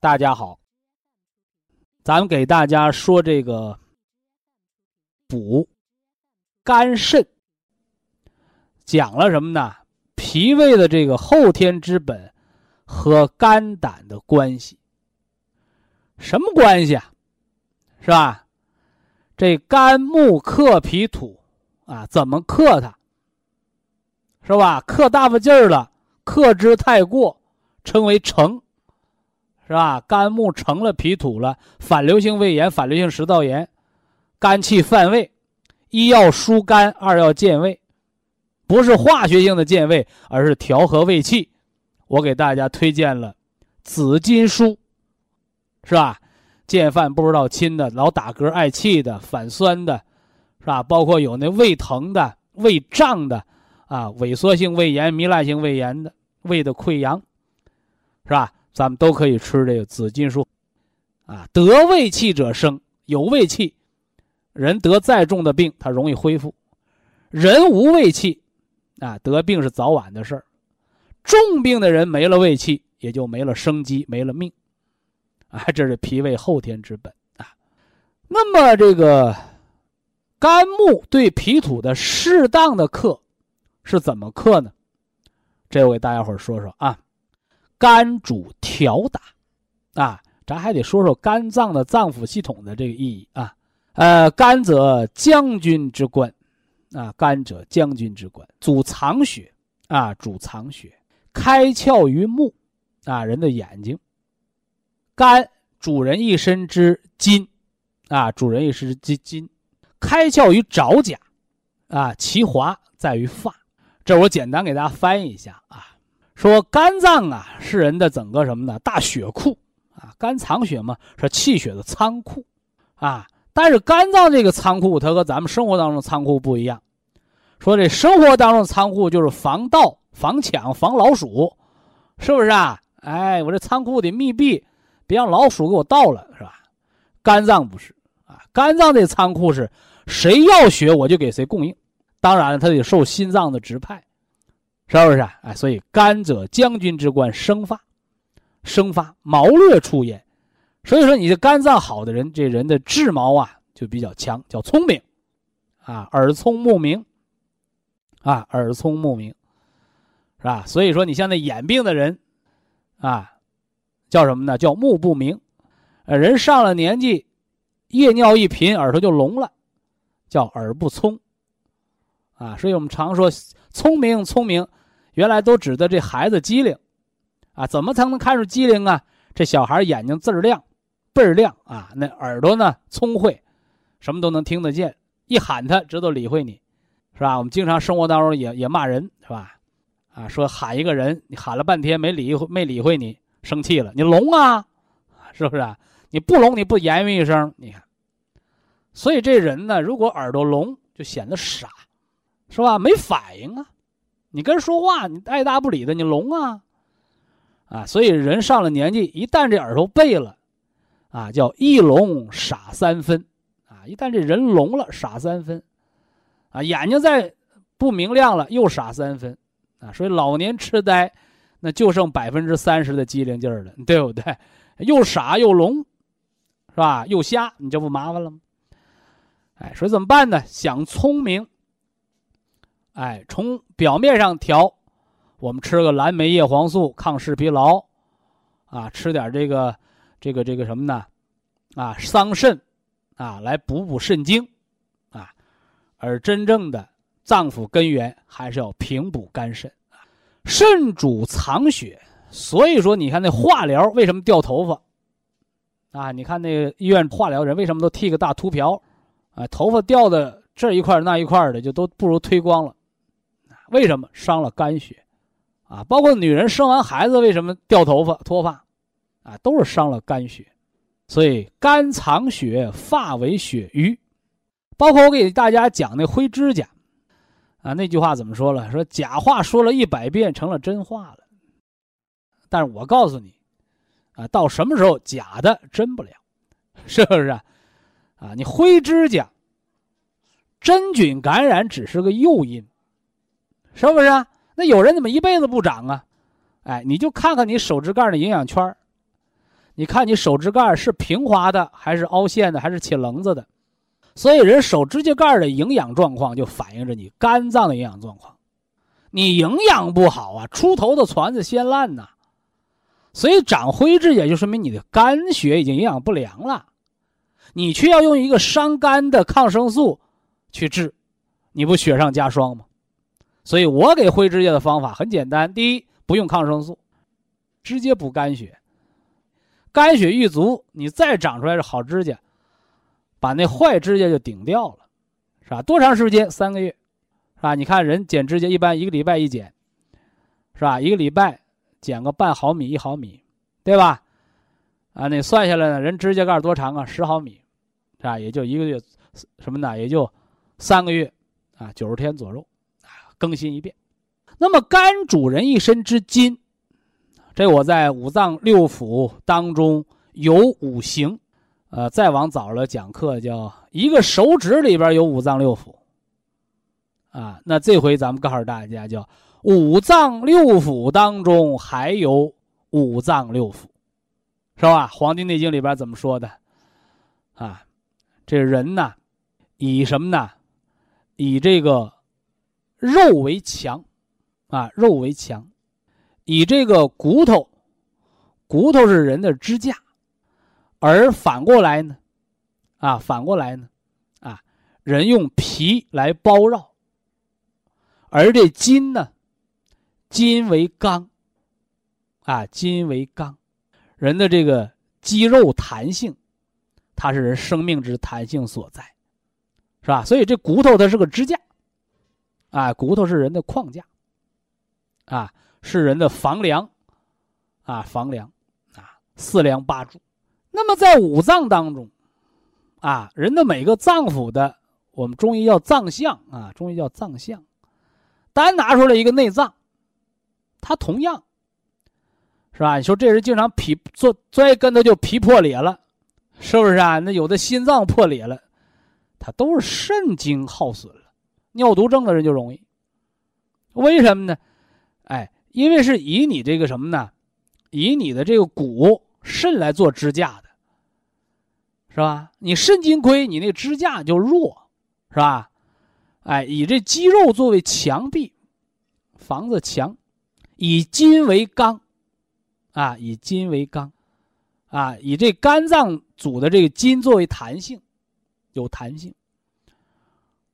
大家好，咱们给大家说这个补肝肾，讲了什么呢？脾胃的这个后天之本和肝胆的关系，什么关系啊？是吧？这肝木克脾土啊，怎么克它？是吧？克大发劲儿了，克之太过，称为成。是吧？肝木成了脾土了，反流性胃炎、反流性食道炎，肝气犯胃，一要疏肝，二要健胃，不是化学性的健胃，而是调和胃气。我给大家推荐了紫金书，是吧？见饭不知道亲的，老打嗝嗳气的，反酸的，是吧？包括有那胃疼的、胃胀的，啊，萎缩性胃炎、糜烂性胃炎的，胃的溃疡，是吧？咱们都可以吃这个紫金树，啊，得胃气者生，有胃气，人得再重的病，他容易恢复；人无胃气，啊，得病是早晚的事儿。重病的人没了胃气，也就没了生机，没了命。啊，这是脾胃后天之本啊。那么这个肝木对脾土的适当的克，是怎么克呢？这我给大家伙说说啊。肝主调达，啊，咱还得说说肝脏的脏腑系统的这个意义啊。呃，肝则将军之官，啊，肝者将军之官，主藏血，啊，主藏血，开窍于目，啊，人的眼睛。肝主人一身之筋，啊，主人一身之筋，开窍于爪甲，啊，其华在于发。这我简单给大家翻译一下啊。说肝脏啊是人的整个什么呢？大血库啊，肝藏血嘛，是气血的仓库啊。但是肝脏这个仓库，它和咱们生活当中仓库不一样。说这生活当中仓库就是防盗、防抢、防老鼠，是不是啊？哎，我这仓库得密闭，别让老鼠给我盗了，是吧？肝脏不是啊，肝脏这仓库是谁要血我就给谁供应，当然了，它得受心脏的指派。是不是啊？哎，所以肝者将军之官，生发，生发毛略出焉。所以说，你的肝脏好的人，这人的智毛啊就比较强，叫聪明，啊，耳聪目明，啊，耳聪目明，是吧？所以说，你像那眼病的人，啊，叫什么呢？叫目不明。人上了年纪，夜尿一频，耳朵就聋了，叫耳不聪。啊，所以我们常说聪明，聪明。原来都指的这孩子机灵，啊，怎么才能看出机灵啊？这小孩眼睛字儿亮，倍儿亮啊！那耳朵呢聪慧，什么都能听得见。一喊他，知道理会你，是吧？我们经常生活当中也也骂人，是吧？啊，说喊一个人，你喊了半天没理会，没理会你，生气了，你聋啊？是不是？你不聋，你不言语一声，你看。所以这人呢，如果耳朵聋，就显得傻，是吧？没反应啊。你跟人说话，你爱答不理的，你聋啊，啊！所以人上了年纪，一旦这耳朵背了，啊，叫一聋傻三分，啊！一旦这人聋了，傻三分，啊！眼睛再不明亮了，又傻三分，啊！所以老年痴呆，那就剩百分之三十的机灵劲儿了，对不对？又傻又聋，是吧？又瞎，你这不麻烦了吗？哎，所以怎么办呢？想聪明。哎，从表面上调，我们吃个蓝莓叶黄素抗视疲劳，啊，吃点这个这个这个什么呢？啊，桑葚，啊，来补补肾精，啊，而真正的脏腑根源还是要平补肝肾。肾主藏血，所以说你看那化疗为什么掉头发？啊，你看那个医院化疗人为什么都剃个大秃瓢？啊，头发掉的这一块那一块的就都不如推光了。为什么伤了肝血？啊，包括女人生完孩子为什么掉头发脱发？啊，都是伤了肝血。所以肝藏血，发为血瘀。包括我给大家讲那灰指甲。啊，那句话怎么说了？说假话说了一百遍，成了真话了。但是我告诉你，啊，到什么时候假的真不了，是不是啊？你灰指甲，真菌感染只是个诱因，是不是啊？那有人怎么一辈子不长啊？哎，你就看看你手指盖的营养圈你看你手指盖是平滑的，还是凹陷的，还是起棱子的？所以，人手指甲盖的营养状况就反映着你肝脏的营养状况。你营养不好啊，出头的船子先烂呐。所以长灰指甲就说明你的肝血已经营养不良了，你却要用一个伤肝的抗生素去治，你不雪上加霜吗？所以我给灰指甲的方法很简单：第一，不用抗生素，直接补肝血。肝血一足，你再长出来是好指甲。把那坏指甲就顶掉了，是吧？多长时间？三个月，是吧？你看人剪指甲一般一个礼拜一剪，是吧？一个礼拜剪个半毫米、一毫米，对吧？啊，那算下来呢，人指甲盖多长啊？十毫米，是吧？也就一个月，什么呢？也就三个月，啊，九十天左右，更新一遍。那么肝主人一身之筋，这我在五脏六腑当中有五行。呃，再往早了讲课，叫一个手指里边有五脏六腑，啊，那这回咱们告诉大家，叫五脏六腑当中还有五脏六腑，是吧？《黄帝内经》里边怎么说的？啊，这人呢，以什么呢？以这个肉为强，啊，肉为强，以这个骨头，骨头是人的支架。而反过来呢，啊，反过来呢，啊，人用皮来包绕，而这筋呢，筋为刚，啊，筋为刚，人的这个肌肉弹性，它是人生命之弹性所在，是吧？所以这骨头它是个支架，啊，骨头是人的框架，啊，是人的房梁，啊，房梁，啊，四梁八柱。那么在五脏当中，啊，人的每个脏腑的，我们中医叫脏象啊，中医叫脏象，单拿出来一个内脏，它同样，是吧？你说这人经常皮坐摔跟头就皮破裂了，是不是啊？那有的心脏破裂了，它都是肾精耗损，尿毒症的人就容易。为什么呢？哎，因为是以你这个什么呢？以你的这个骨肾来做支架的。是吧？你肾精亏，你那支架就弱，是吧？哎，以这肌肉作为墙壁，房子墙，以筋为刚，啊，以筋为刚，啊，以这肝脏组的这个筋作为弹性，有弹性，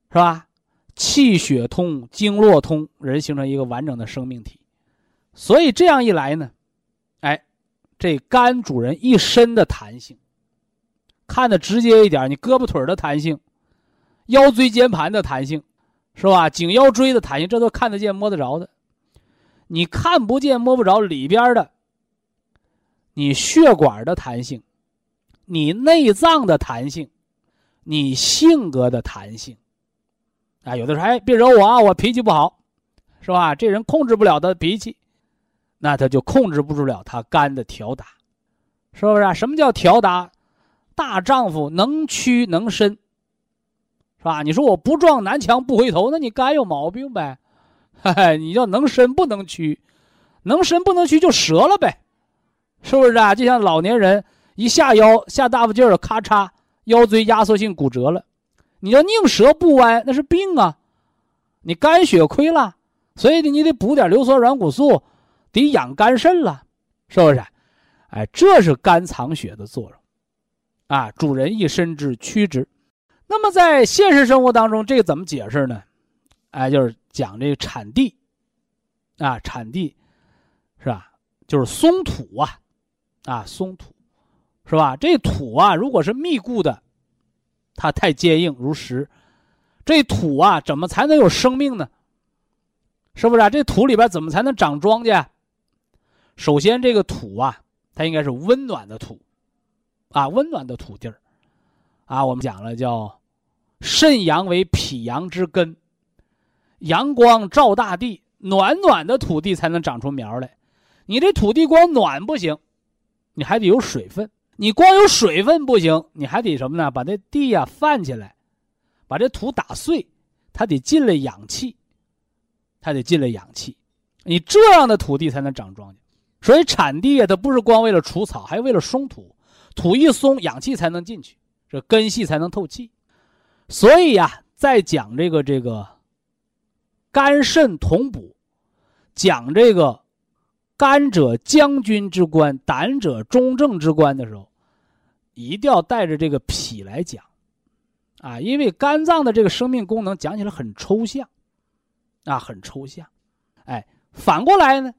是吧？气血通，经络通，人形成一个完整的生命体。所以这样一来呢，哎，这肝主人一身的弹性。看的直接一点，你胳膊腿的弹性，腰椎间盘的弹性，是吧？颈腰椎的弹性，这都看得见摸得着的。你看不见摸不着里边的，你血管的弹性，你内脏的弹性，你性格的弹性。啊，有的说哎，别惹我啊，我脾气不好，是吧？这人控制不了他的脾气，那他就控制不住了他肝的调达，是不是啊？什么叫调达？大丈夫能屈能伸，是吧？你说我不撞南墙不回头，那你肝有毛病呗？嘿，你要能伸不能屈，能伸不能屈就折了呗，是不是啊？就像老年人一下腰下大发劲儿，咔嚓，腰椎压缩性骨折了。你要宁折不弯，那是病啊！你肝血亏了，所以你得补点硫酸软骨素，得养肝肾了，是不是？哎，这是肝藏血的作用，啊，主人一身之躯之。那么在现实生活当中，这个怎么解释呢？哎，就是讲这个产地，啊，产地是吧？就是松土啊，啊，松土是吧？这土啊，如果是密固的，它太坚硬如石，这土啊，怎么才能有生命呢？是不是啊？这土里边怎么才能长庄稼？首先，这个土啊，它应该是温暖的土，啊，温暖的土地儿，啊，我们讲了叫肾阳为脾阳之根，阳光照大地，暖暖的土地才能长出苗来。你这土地光暖不行，你还得有水分。你光有水分不行，你还得什么呢？把这地呀泛起来，把这土打碎，它得进来氧气。它得进了氧气，你这样的土地才能长庄稼。所以产地啊，它不是光为了除草，还为了松土。土一松，氧气才能进去，这根系才能透气。所以呀，在讲这个这个肝肾同补，讲这个肝者将军之官，胆者中正之官的时候，一定要带着这个脾来讲啊，因为肝脏的这个生命功能讲起来很抽象。啊，很抽象，哎，反过来呢，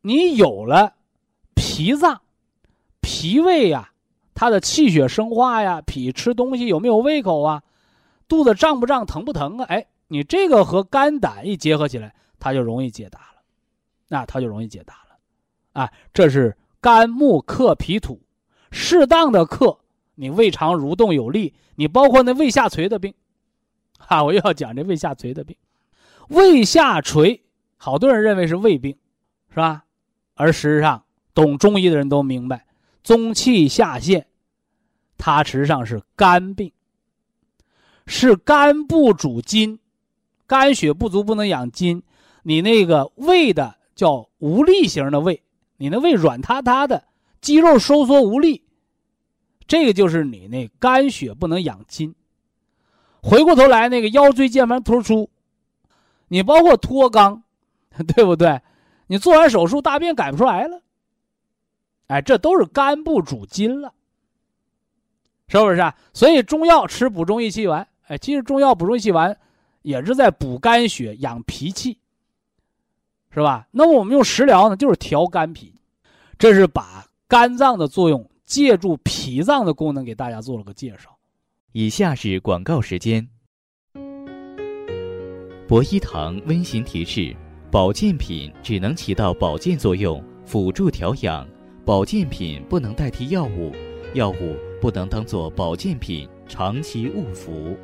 你有了脾脏、脾胃呀，它的气血生化呀，脾吃东西有没有胃口啊，肚子胀不胀、疼不疼啊？哎，你这个和肝胆一结合起来，它就容易解答了，那它就容易解答了，啊，这是肝木克脾土，适当的克，你胃肠蠕动有力，你包括那胃下垂的病，哈，我又要讲这胃下垂的病。胃下垂，好多人认为是胃病，是吧？而实际上，懂中医的人都明白，中气下陷，它实际上是肝病，是肝不主筋，肝血不足不能养筋，你那个胃的叫无力型的胃，你那胃软塌塌的，肌肉收缩无力，这个就是你那肝血不能养筋。回过头来，那个腰椎间盘突出。你包括脱肛，对不对？你做完手术大便改不出来了，哎，这都是肝不主筋了，是不是啊？所以中药吃补中益气丸，哎，其实中药补中益气丸也是在补肝血、养脾气，是吧？那么我们用食疗呢，就是调肝脾，这是把肝脏的作用借助脾脏的功能给大家做了个介绍。以下是广告时间。博一堂温馨提示：保健品只能起到保健作用，辅助调养；保健品不能代替药物，药物不能当做保健品长期误服。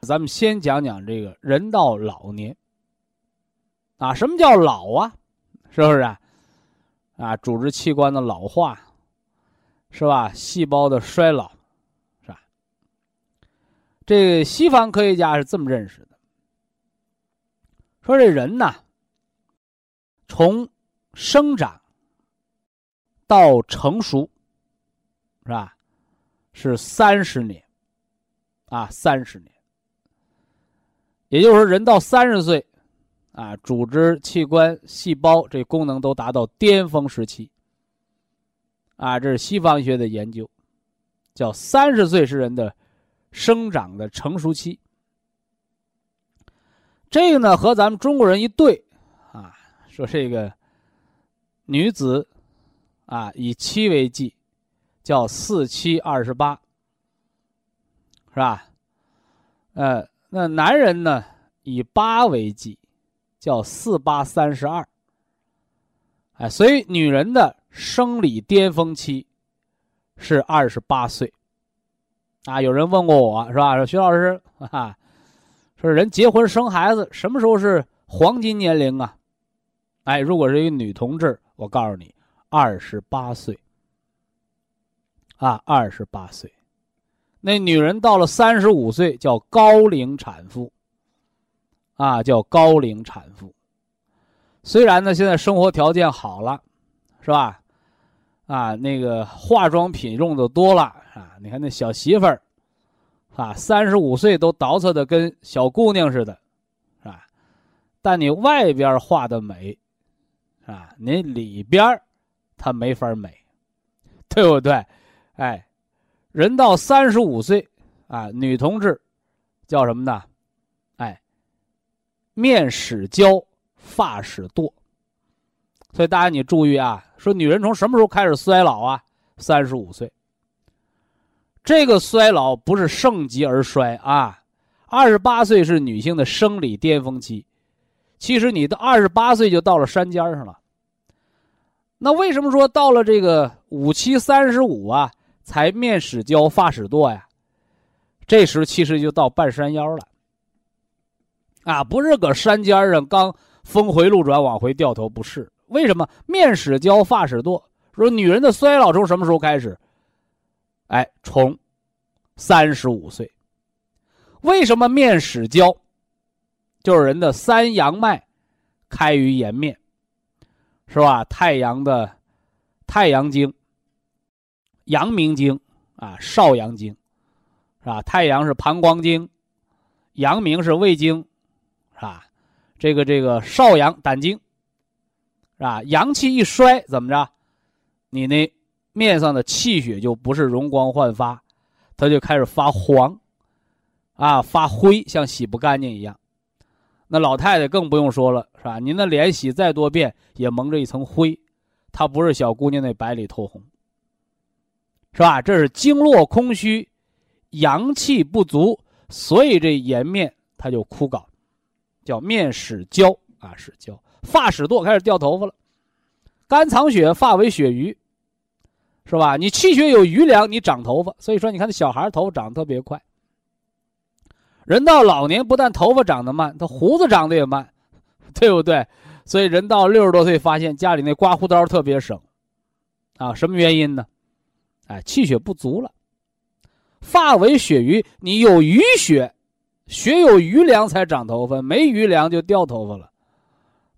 咱们先讲讲这个人到老年啊，什么叫老啊？是不是啊？啊，组织器官的老化，是吧？细胞的衰老。是吧这西方科学家是这么认识的：说这人呐，从生长到成熟，是吧？是三十年，啊，三十年。也就是说，人到三十岁，啊，组织器官、细胞这功能都达到巅峰时期。啊，这是西方医学的研究，叫三十岁是人的。生长的成熟期，这个呢和咱们中国人一对，啊，说这个女子啊以七为纪，叫四七二十八，是吧？呃，那男人呢以八为纪，叫四八三十二。哎，所以女人的生理巅峰期是二十八岁。啊，有人问过我是吧？说徐老师啊，说人结婚生孩子什么时候是黄金年龄啊？哎，如果是一女同志，我告诉你，二十八岁。啊，二十八岁，那女人到了三十五岁叫高龄产妇。啊，叫高龄产妇。虽然呢，现在生活条件好了，是吧？啊，那个化妆品用的多了。啊，你看那小媳妇儿，啊，三十五岁都捯饬的跟小姑娘似的，是吧？但你外边画的美，啊，你里边儿它没法美，对不对？哎，人到三十五岁啊，女同志叫什么呢？哎，面始焦，发始堕。所以大家你注意啊，说女人从什么时候开始衰老啊？三十五岁。这个衰老不是盛极而衰啊，二十八岁是女性的生理巅峰期，其实你的二十八岁就到了山尖上了。那为什么说到了这个五七三十五啊，才面始焦发始堕呀？这时其实就到半山腰了，啊，不是搁山尖上刚峰回路转往回掉头，不是。为什么面始焦发始堕？说女人的衰老从什么时候开始？哎，从三十五岁。为什么面始焦？就是人的三阳脉开于颜面，是吧？太阳的太阳经、阳明经啊、少阳经，是吧？太阳是膀胱经，阳明是胃经，是吧？这个这个少阳胆经，是吧？阳气一衰，怎么着？你那。面上的气血就不是容光焕发，它就开始发黄，啊，发灰，像洗不干净一样。那老太太更不用说了，是吧？您的脸洗再多遍也蒙着一层灰，她不是小姑娘那白里透红，是吧？这是经络空虚，阳气不足，所以这颜面它就枯槁，叫面始焦啊，始焦，发始堕，开始掉头发了，肝藏血，发为血余。是吧？你气血有余粮，你长头发。所以说，你看那小孩头发长得特别快。人到老年，不但头发长得慢，他胡子长得也慢，对不对？所以人到六十多岁，发现家里那刮胡刀特别省，啊，什么原因呢？哎，气血不足了。发为血余，你有余血，血有余粮才长头发，没余粮就掉头发了，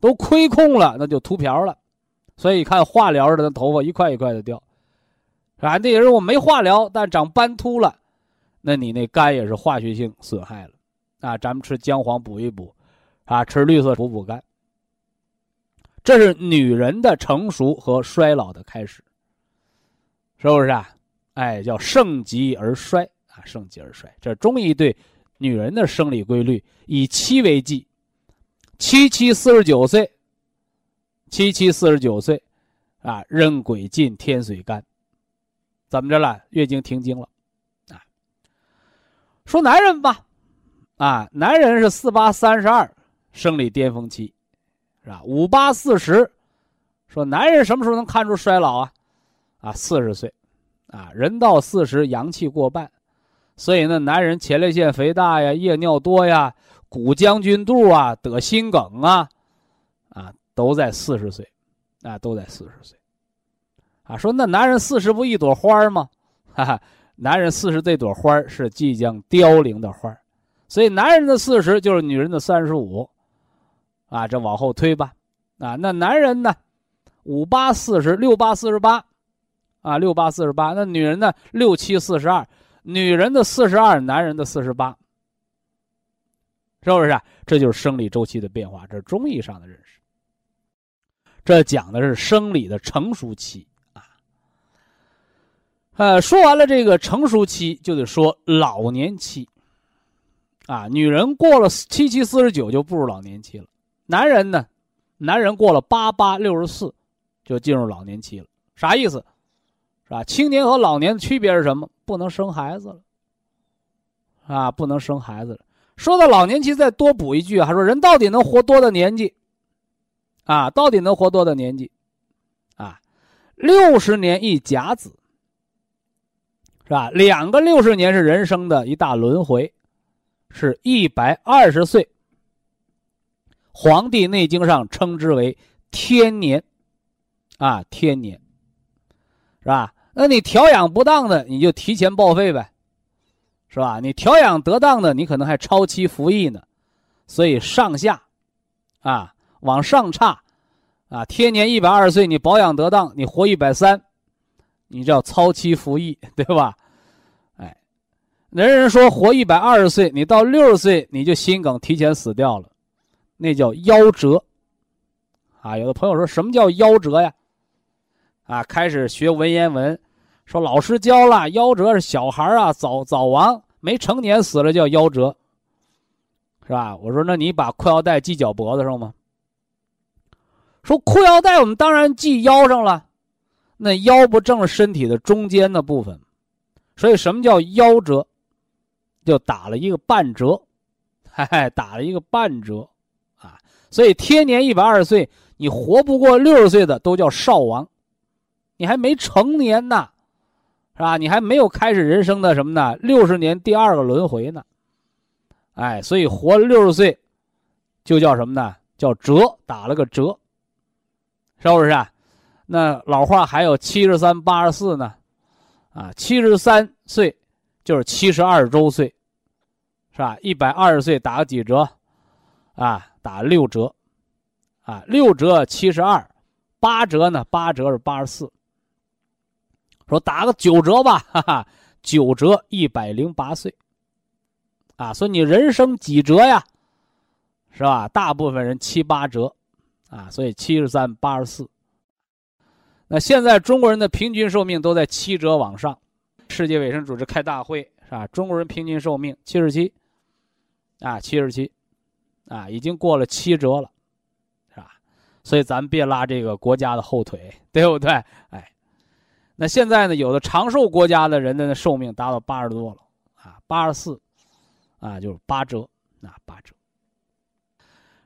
都亏空了，那就秃瓢了。所以看化疗的那头发一块一块的掉。啊，那人我没化疗，但长斑秃了，那你那肝也是化学性损害了，啊，咱们吃姜黄补一补，啊，吃绿色补补肝。这是女人的成熟和衰老的开始，是不是啊？哎，叫盛极而衰啊，盛极而衰。这中医对女人的生理规律以七为纪，七七四十九岁，七七四十九岁，啊，壬癸尽，天水干。怎么着了？月经停经了，啊？说男人吧，啊，男人是四八三十二生理巅峰期，是吧？五八四十，说男人什么时候能看出衰老啊？啊，四十岁，啊，人到四十阳气过半，所以呢，男人前列腺肥大呀、夜尿多呀、骨将军肚啊、得心梗啊，啊，都在四十岁，啊，都在四十岁。啊，说那男人四十不一朵花吗？哈哈，男人四十这朵花是即将凋零的花所以男人的四十就是女人的三十五，啊，这往后推吧，啊，那男人呢，五八四十六八四十八，啊，六八四十八，那女人呢，六七四十二，女人的四十二，男人的四十八，是不是？啊？这就是生理周期的变化，这是中医上的认识。这讲的是生理的成熟期啊。呃，说完了这个成熟期，就得说老年期。啊，女人过了七七四十九就步入老年期了。男人呢，男人过了八八六十四，就进入老年期了。啥意思？啊？青年和老年的区别是什么？不能生孩子了。啊，不能生孩子了。说到老年期，再多补一句，还说人到底能活多大年纪？啊，到底能活多大年纪？啊，六十年一甲子。是吧？两个六十年是人生的一大轮回，是一百二十岁。《黄帝内经》上称之为天年，啊，天年，是吧？那你调养不当的，你就提前报废呗，是吧？你调养得当的，你可能还超期服役呢。所以上下，啊，往上差，啊，天年一百二十岁，你保养得当，你活一百三。你叫超期服役，对吧？哎，人人说活一百二十岁，你到六十岁你就心梗提前死掉了，那叫夭折，啊，有的朋友说什么叫夭折呀？啊，开始学文言文，说老师教了，夭折是小孩啊，早早亡，没成年死了叫夭折，是吧？我说那你把裤腰带系脚脖子上吗？说裤腰带我们当然系腰上了，那腰不正是身体的中间的部分，所以什么叫夭折？就打了一个半折，嘿嘿，打了一个半折，啊，所以天年一百二十岁，你活不过六十岁的都叫少亡，你还没成年呢，是吧？你还没有开始人生的什么呢？六十年第二个轮回呢，哎，所以活了六十岁，就叫什么呢？叫折，打了个折，是不是啊？那老话还有七十三八十四呢，啊，七十三岁。就是七十二周岁，是吧？一百二十岁打个几折？啊，打六折，啊，六折七十二，八折呢？八折是八十四。说打个九折吧，哈哈，九折一百零八岁。啊，所以你人生几折呀？是吧？大部分人七八折，啊，所以七十三八十四。那现在中国人的平均寿命都在七折往上。世界卫生组织开大会是吧？中国人平均寿命七十七，啊，七十七，啊，已经过了七折了，是吧？所以咱别拉这个国家的后腿，对不对？哎，那现在呢，有的长寿国家的人的寿命达到八十多了，啊，八十四，啊，就是八折，啊，八折。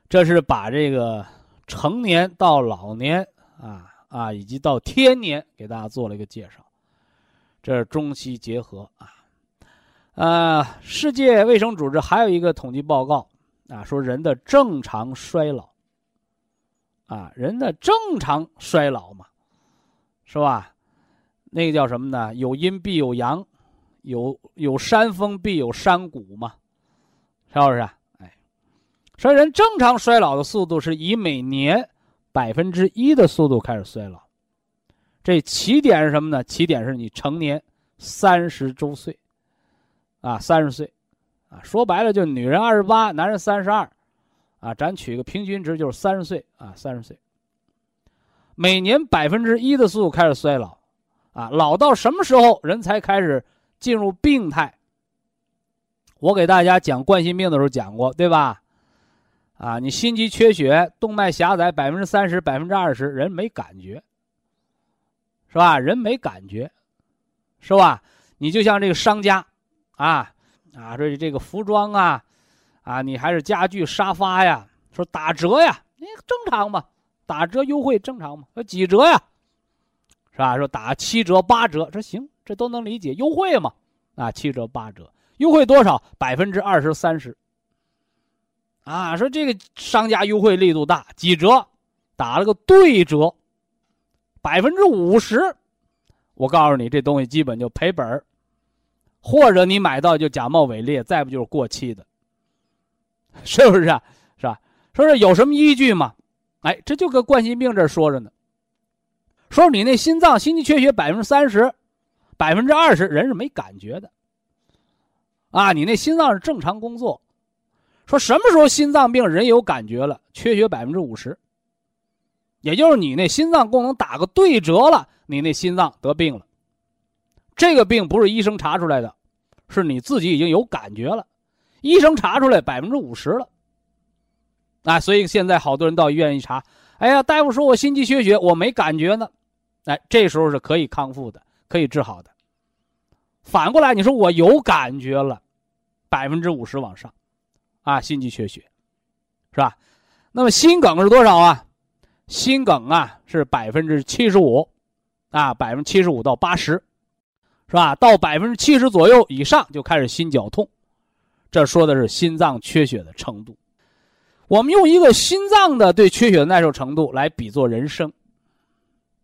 这是把这个成年到老年啊啊，以及到天年给大家做了一个介绍。这是中西结合啊，呃，世界卫生组织还有一个统计报告啊，说人的正常衰老，啊，人的正常衰老嘛，是吧？那个叫什么呢？有阴必有阳，有有山峰必有山谷嘛，是不是？哎，所以人正常衰老的速度是以每年百分之一的速度开始衰老。这起点是什么呢？起点是你成年三十周岁，啊，三十岁，啊，说白了就女人二十八，男人三十二，啊，咱取个平均值就是三十岁，啊，三十岁。每年百分之一的速度开始衰老，啊，老到什么时候人才开始进入病态？我给大家讲冠心病的时候讲过，对吧？啊，你心肌缺血，动脉狭窄百分之三十、百分之二十，人没感觉。是吧？人没感觉，是吧？你就像这个商家，啊啊，说这个服装啊，啊，你还是家具、沙发呀，说打折呀，那正常嘛，打折优惠正常嘛，说几折呀，是吧？说打七折、八折，这行，这都能理解，优惠嘛，啊，七折、八折，优惠多少？百分之二十、三十。啊，说这个商家优惠力度大，几折？打了个对折。百分之五十，我告诉你，这东西基本就赔本儿，或者你买到就假冒伪劣，再不就是过期的，是不是啊？是吧？说是有什么依据吗？哎，这就搁冠心病这说着呢。说你那心脏心肌缺血百分之三十，百分之二十人是没感觉的，啊，你那心脏是正常工作。说什么时候心脏病人有感觉了？缺血百分之五十。也就是你那心脏功能打个对折了，你那心脏得病了。这个病不是医生查出来的，是你自己已经有感觉了。医生查出来百分之五十了，啊，所以现在好多人到医院一查，哎呀，大夫说我心肌缺血，我没感觉呢，哎，这时候是可以康复的，可以治好的。反过来，你说我有感觉了，百分之五十往上，啊，心肌缺血，是吧？那么心梗是多少啊？心梗啊是百分之七十五，啊百分之七十五到八十，是吧？到百分之七十左右以上就开始心绞痛，这说的是心脏缺血的程度。我们用一个心脏的对缺血的耐受程度来比作人生，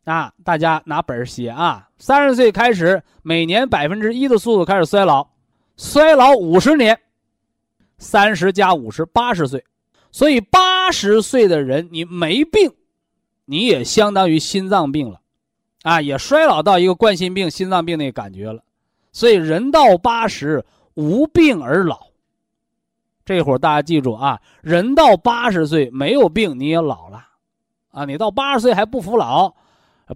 啊，大家拿本写啊。三十岁开始，每年百分之一的速度开始衰老，衰老五十年，三十加五十八十岁，所以八十岁的人你没病。你也相当于心脏病了，啊，也衰老到一个冠心病、心脏病那感觉了，所以人到八十无病而老。这会儿大家记住啊，人到八十岁没有病，你也老了，啊！你到八十岁还不服老，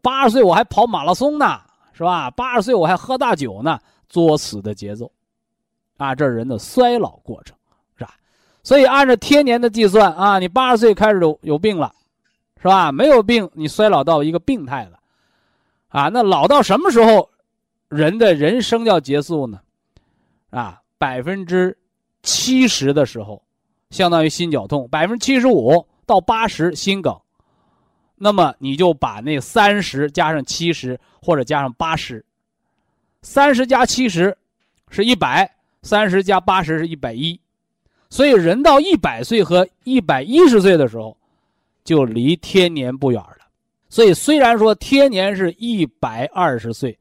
八十岁我还跑马拉松呢，是吧？八十岁我还喝大酒呢，作死的节奏，啊，这是人的衰老过程，是吧？所以按照天年的计算啊，你八十岁开始有有病了，是吧？没有病，你衰老到一个病态了，啊，那老到什么时候，人的人生要结束呢？啊，百分之七十的时候，相当于心绞痛；百分之七十五到八十心梗。那么你就把那三十加上七十，或者加上八十，三十加七十是一百，三十加八十是一百一。所以人到一百岁和一百一十岁的时候，就离天年不远了。所以虽然说天年是一百二十岁。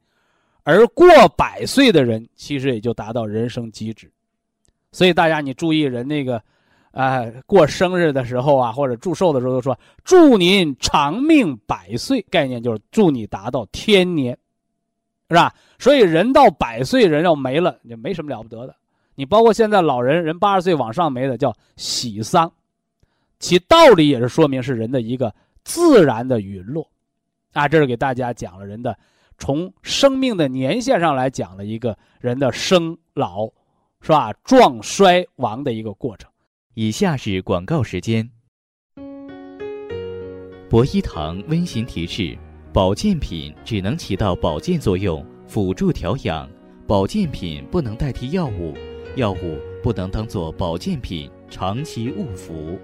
而过百岁的人，其实也就达到人生极致。所以大家你注意，人那个，啊，过生日的时候啊，或者祝寿的时候，都说祝您长命百岁，概念就是祝你达到天年，是吧？所以人到百岁，人要没了，就没什么了不得的。你包括现在老人，人八十岁往上没的叫喜丧，其道理也是说明是人的一个自然的陨落，啊，这是给大家讲了人的。从生命的年限上来讲了一个人的生老，是吧？壮衰亡的一个过程。以下是广告时间。博一堂温馨提示：保健品只能起到保健作用，辅助调养；保健品不能代替药物，药物不能当做保健品长期误服。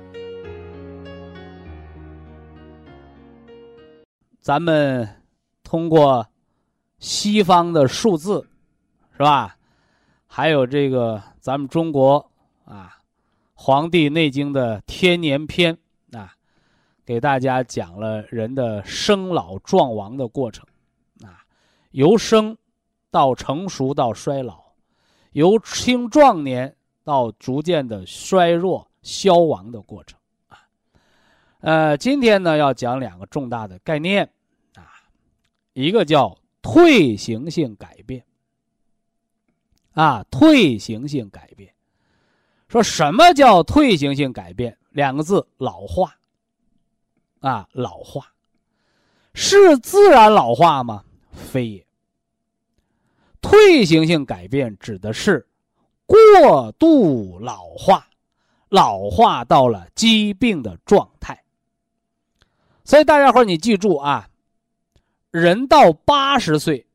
咱们通过。西方的数字，是吧？还有这个咱们中国啊，《黄帝内经》的天年篇啊，给大家讲了人的生老壮亡的过程啊，由生到成熟到衰老，由青壮年到逐渐的衰弱消亡的过程啊。呃，今天呢要讲两个重大的概念啊，一个叫。退行性改变，啊，退行性改变，说什么叫退行性改变？两个字，老化。啊，老化，是自然老化吗？非也。退行性改变指的是过度老化，老化到了疾病的状态。所以大家伙你记住啊。人到八十岁，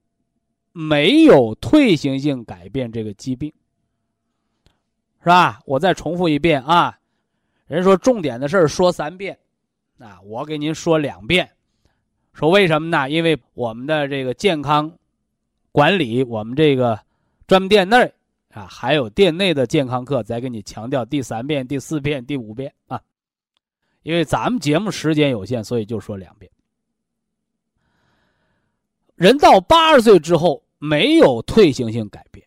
没有退行性改变这个疾病，是吧？我再重复一遍啊，人说重点的事儿说三遍，啊，我给您说两遍，说为什么呢？因为我们的这个健康管理，我们这个专门店内啊，还有店内的健康课，再给你强调第三遍、第四遍、第五遍啊，因为咱们节目时间有限，所以就说两遍。人到八十岁之后没有退行性改变，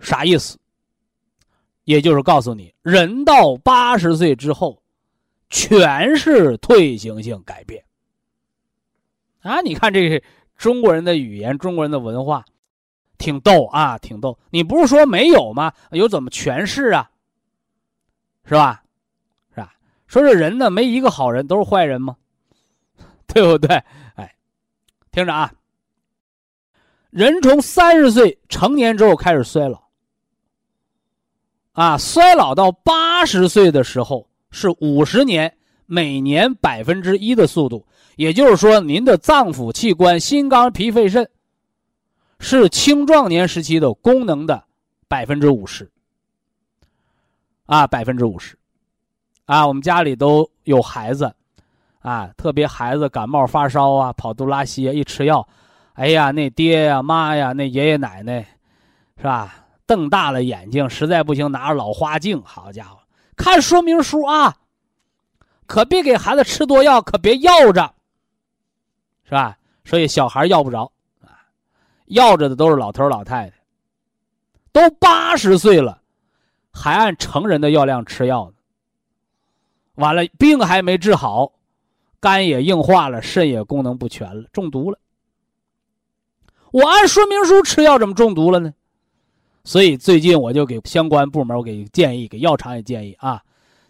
啥意思？也就是告诉你，人到八十岁之后，全是退行性改变。啊，你看这个中国人的语言，中国人的文化，挺逗啊，挺逗。你不是说没有吗？有怎么全是啊？是吧？是吧？说这人呢，没一个好人，都是坏人吗？对不对？哎，听着啊。人从三十岁成年之后开始衰老，啊，衰老到八十岁的时候是五十年，每年百分之一的速度，也就是说，您的脏腑器官、心肝脾肺肾，是青壮年时期的功能的百分之五十，啊，百分之五十，啊，我们家里都有孩子，啊，特别孩子感冒发烧啊，跑肚拉稀啊，一吃药。哎呀，那爹呀、妈呀、那爷爷奶奶，是吧？瞪大了眼睛，实在不行拿着老花镜，好家伙，看说明书啊！可别给孩子吃多药，可别要着，是吧？所以小孩要不着啊，要着的都是老头老太太，都八十岁了，还按成人的药量吃药呢。完了，病还没治好，肝也硬化了，肾也功能不全了，中毒了。我按说明书吃药怎么中毒了呢？所以最近我就给相关部门我给建议，给药厂也建议啊。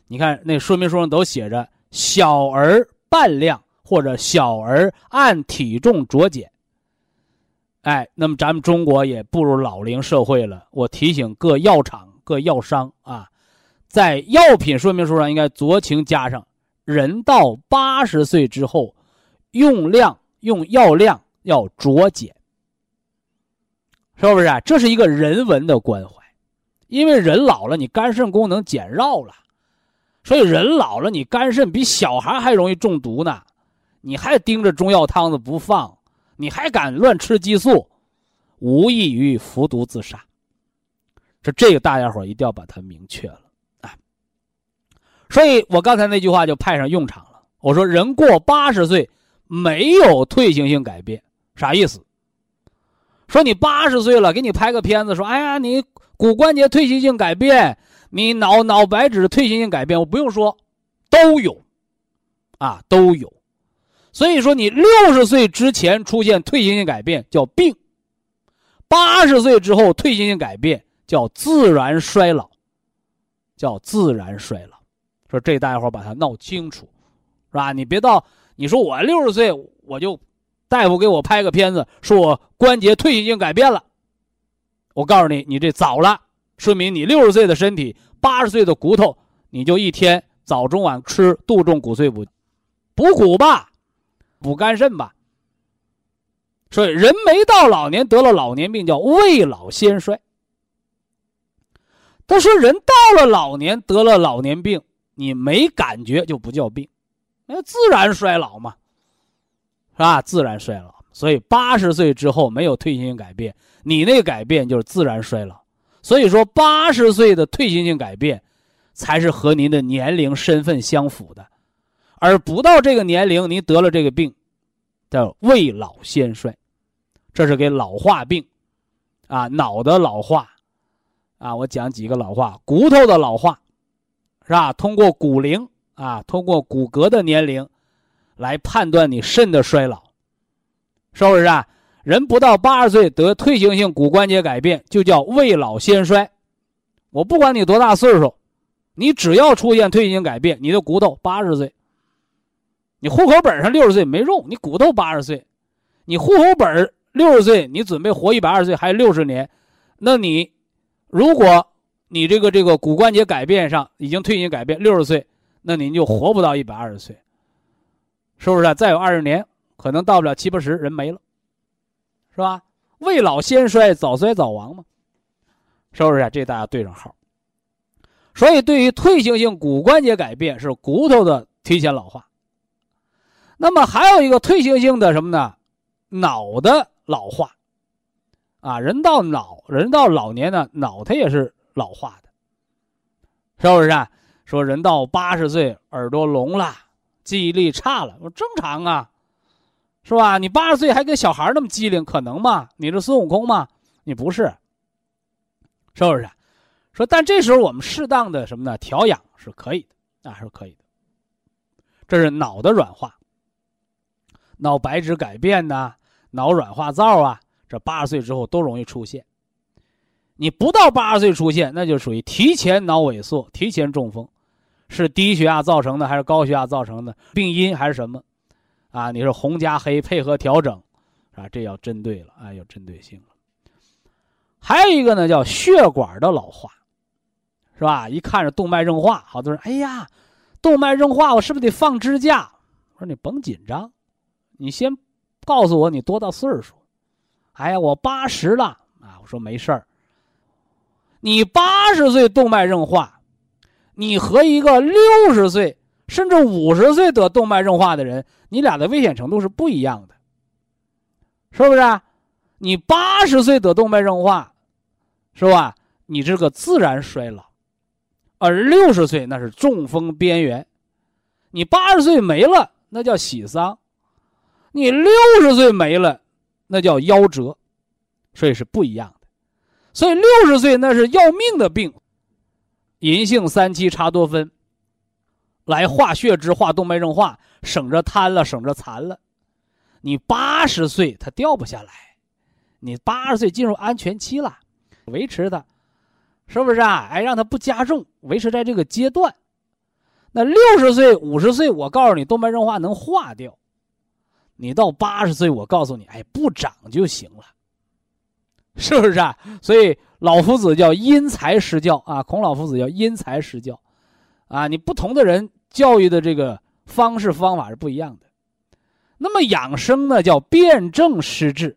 你看那说明书上都写着小儿半量或者小儿按体重酌减。哎，那么咱们中国也步入老龄社会了。我提醒各药厂、各药商啊，在药品说明书上应该酌情加上：人到八十岁之后，用量用药量要酌减，是不是？这是一个人文的关怀，因为人老了，你肝肾功能减弱了，所以人老了，你肝肾比小孩还容易中毒呢。你还盯着中药汤子不放。你还敢乱吃激素，无异于服毒自杀。这这个大家伙一定要把它明确了啊！所以我刚才那句话就派上用场了。我说人过八十岁没有退行性改变，啥意思？说你八十岁了，给你拍个片子，说哎呀，你骨关节退行性改变，你脑脑白质退行性改变，我不用说，都有，啊，都有。所以说，你六十岁之前出现退行性改变叫病，八十岁之后退行性改变叫自然衰老，叫自然衰老。说这大家伙把它闹清楚，是吧？你别到你说我六十岁我就大夫给我拍个片子说我关节退行性改变了，我告诉你，你这早了，说明你六十岁的身体，八十岁的骨头，你就一天早中晚吃杜仲骨碎补，补骨吧。补肝肾吧。所以人没到老年得了老年病叫未老先衰。他说人到了老年得了老年病，你没感觉就不叫病，那自然衰老嘛，吧？自然衰老。所以八十岁之后没有退行性改变，你那个改变就是自然衰老。所以说八十岁的退行性改变，才是和您的年龄身份相符的。而不到这个年龄，您得了这个病，叫未老先衰，这是给老化病，啊，脑的老化，啊，我讲几个老化，骨头的老化，是吧？通过骨龄啊，通过骨骼的年龄，来判断你肾的衰老，是不是啊？人不到八十岁得退行性骨关节改变，就叫未老先衰。我不管你多大岁数，你只要出现退行性改变，你的骨头八十岁。你户口本上六十岁没用，你骨头八十岁，你户口本六十岁，你准备活一百二十岁，还有六十年，那你，如果你这个这个骨关节改变上已经退行改变，六十岁，那您就活不到一百二十岁，是不是？再有二十年，可能到不了七八十，人没了，是吧？未老先衰，早衰早亡嘛，是不是？这大家对上号。所以，对于退行性骨关节改变，是骨头的提前老化。那么还有一个退行性的什么呢？脑的老化，啊，人到脑，人到老年呢，脑它也是老化的，是不是？啊？说人到八十岁，耳朵聋了，记忆力差了，我正常啊，是吧？你八十岁还跟小孩那么机灵，可能吗？你是孙悟空吗？你不是，是不是？说，但这时候我们适当的什么呢？调养是可以的，啊，是可以的。这是脑的软化。脑白质改变呐，脑软化灶啊，这八十岁之后都容易出现。你不到八十岁出现，那就属于提前脑萎缩、提前中风，是低血压造成的还是高血压造成的？病因还是什么？啊，你是红加黑配合调整，啊，这要针对了啊，有针对性了。还有一个呢，叫血管的老化，是吧？一看着动脉硬化，好多人，哎呀，动脉硬化，我是不是得放支架？我说你甭紧张。你先告诉我你多大岁数？哎呀，我八十了啊！我说没事儿。你八十岁动脉硬化，你和一个六十岁甚至五十岁得动脉硬化的人，你俩的危险程度是不一样的，是不是啊？你八十岁得动脉硬化，是吧？你这个自然衰老，而六十岁那是中风边缘，你八十岁没了，那叫喜丧。你六十岁没了，那叫夭折，所以是不一样的。所以六十岁那是要命的病，银杏三七茶多酚，来化血脂、化动脉硬化，省着瘫了，省着残了。你八十岁它掉不下来，你八十岁进入安全期了，维持它，是不是啊？哎，让它不加重，维持在这个阶段。那六十岁、五十岁，我告诉你，动脉硬化能化掉。你到八十岁，我告诉你，哎，不长就行了，是不是啊？所以老夫子叫因材施教啊，孔老夫子叫因材施教，啊，你不同的人教育的这个方式方法是不一样的。那么养生呢，叫辨证施治，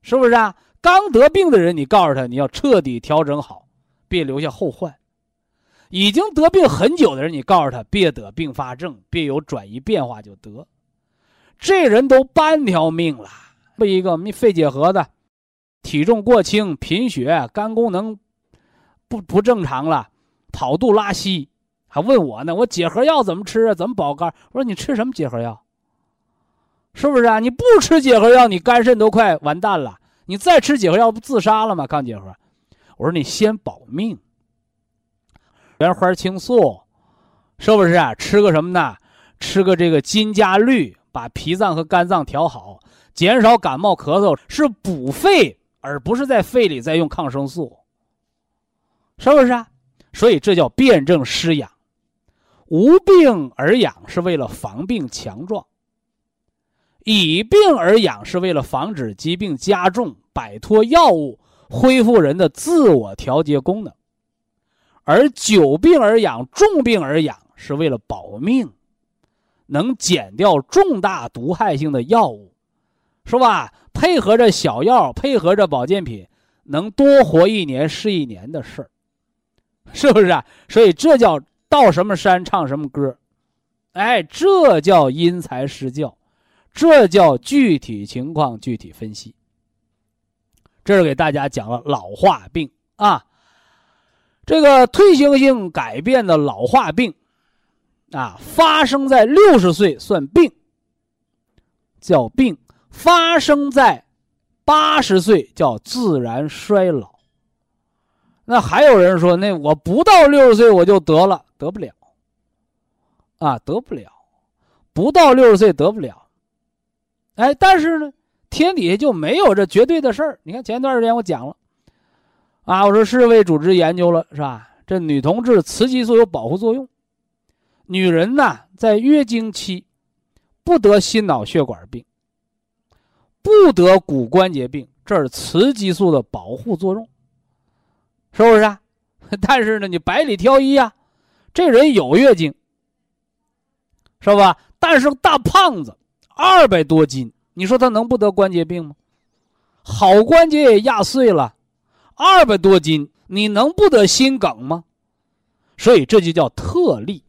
是不是啊？刚得病的人，你告诉他你要彻底调整好，别留下后患；已经得病很久的人，你告诉他别得并发症，别有转移变化就得。这人都半条命了，不一个肺结核的，体重过轻、贫血、肝功能不不正常了，跑肚拉稀，还问我呢，我解核药怎么吃啊？怎么保肝？我说你吃什么解核药？是不是啊？你不吃解核药，你肝肾都快完蛋了，你再吃解核药不自杀了吗？抗结核，我说你先保命。原花青素，是不是啊？吃个什么呢？吃个这个金加绿。把脾脏和肝脏调好，减少感冒咳嗽，是补肺，而不是在肺里在用抗生素，是不是啊？所以这叫辨证施养，无病而养是为了防病强壮，以病而养是为了防止疾病加重，摆脱药物，恢复人的自我调节功能，而久病而养、重病而养是为了保命。能减掉重大毒害性的药物，是吧？配合着小药，配合着保健品，能多活一年是一年的事儿，是不是啊？所以这叫到什么山唱什么歌，哎，这叫因材施教，这叫具体情况具体分析。这是给大家讲了老化病啊，这个退行性改变的老化病。啊，发生在六十岁算病，叫病；发生在八十岁叫自然衰老。那还有人说，那我不到六十岁我就得了，得不了。啊，得不了，不到六十岁得不了。哎，但是呢，天底下就没有这绝对的事儿。你看前段时间我讲了，啊，我说世卫组织研究了，是吧？这女同志雌激素有保护作用。女人呢，在月经期不得心脑血管病，不得骨关节病，这是雌激素的保护作用，是不是啊？但是呢，你百里挑一呀，这人有月经，是吧？但是大胖子，二百多斤，你说他能不得关节病吗？好关节也压碎了，二百多斤，你能不得心梗吗？所以这就叫特例。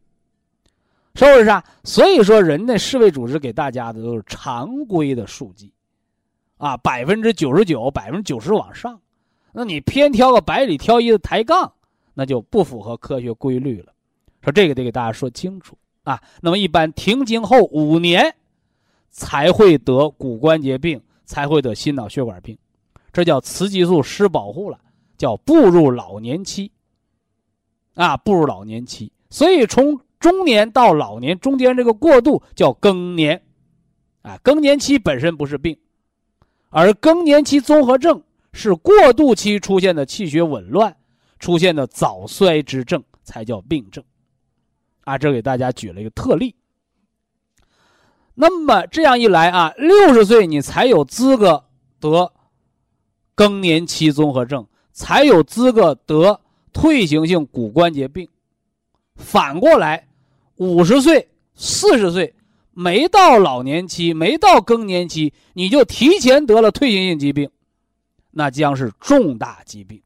是不是啊？所以说，人的世卫组织给大家的都是常规的数据，啊，百分之九十九、百分之九十往上，那你偏挑个百里挑一的抬杠，那就不符合科学规律了。说这个得给大家说清楚啊。那么一般停经后五年，才会得骨关节病，才会得心脑血管病，这叫雌激素失保护了，叫步入老年期。啊，步入老年期，所以从中年到老年中间这个过渡叫更年，啊，更年期本身不是病，而更年期综合症是过渡期出现的气血紊乱，出现的早衰之症才叫病症，啊，这给大家举了一个特例。那么这样一来啊，六十岁你才有资格得更年期综合症，才有资格得退行性骨关节病，反过来。五十岁、四十岁，没到老年期，没到更年期，你就提前得了退行性疾病，那将是重大疾病。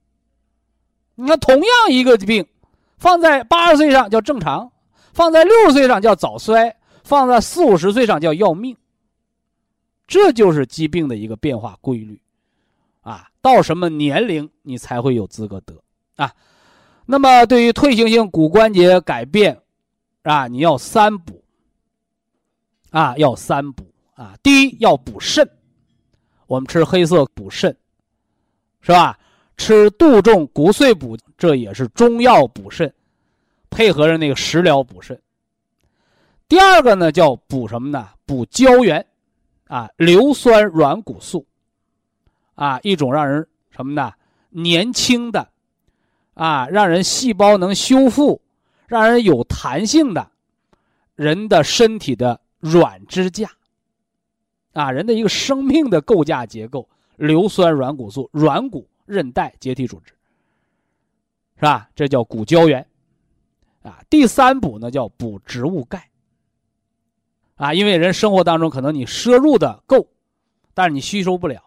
你看，同样一个病，放在八十岁上叫正常，放在六十岁上叫早衰，放在四五十岁上叫要命。这就是疾病的一个变化规律，啊，到什么年龄你才会有资格得啊？那么，对于退行性骨关节改变。啊，你要三补。啊，要三补啊！第一要补肾，我们吃黑色补肾，是吧？吃杜仲、骨碎补，这也是中药补肾，配合着那个食疗补肾。第二个呢，叫补什么呢？补胶原，啊，硫酸软骨素，啊，一种让人什么呢？年轻的，啊，让人细胞能修复。让人有弹性的，人的身体的软支架，啊，人的一个生命的构架结构，硫酸软骨素、软骨、韧带、结缔组织，是吧？这叫骨胶原。啊，第三补呢叫补植物钙。啊，因为人生活当中可能你摄入的够，但是你吸收不了。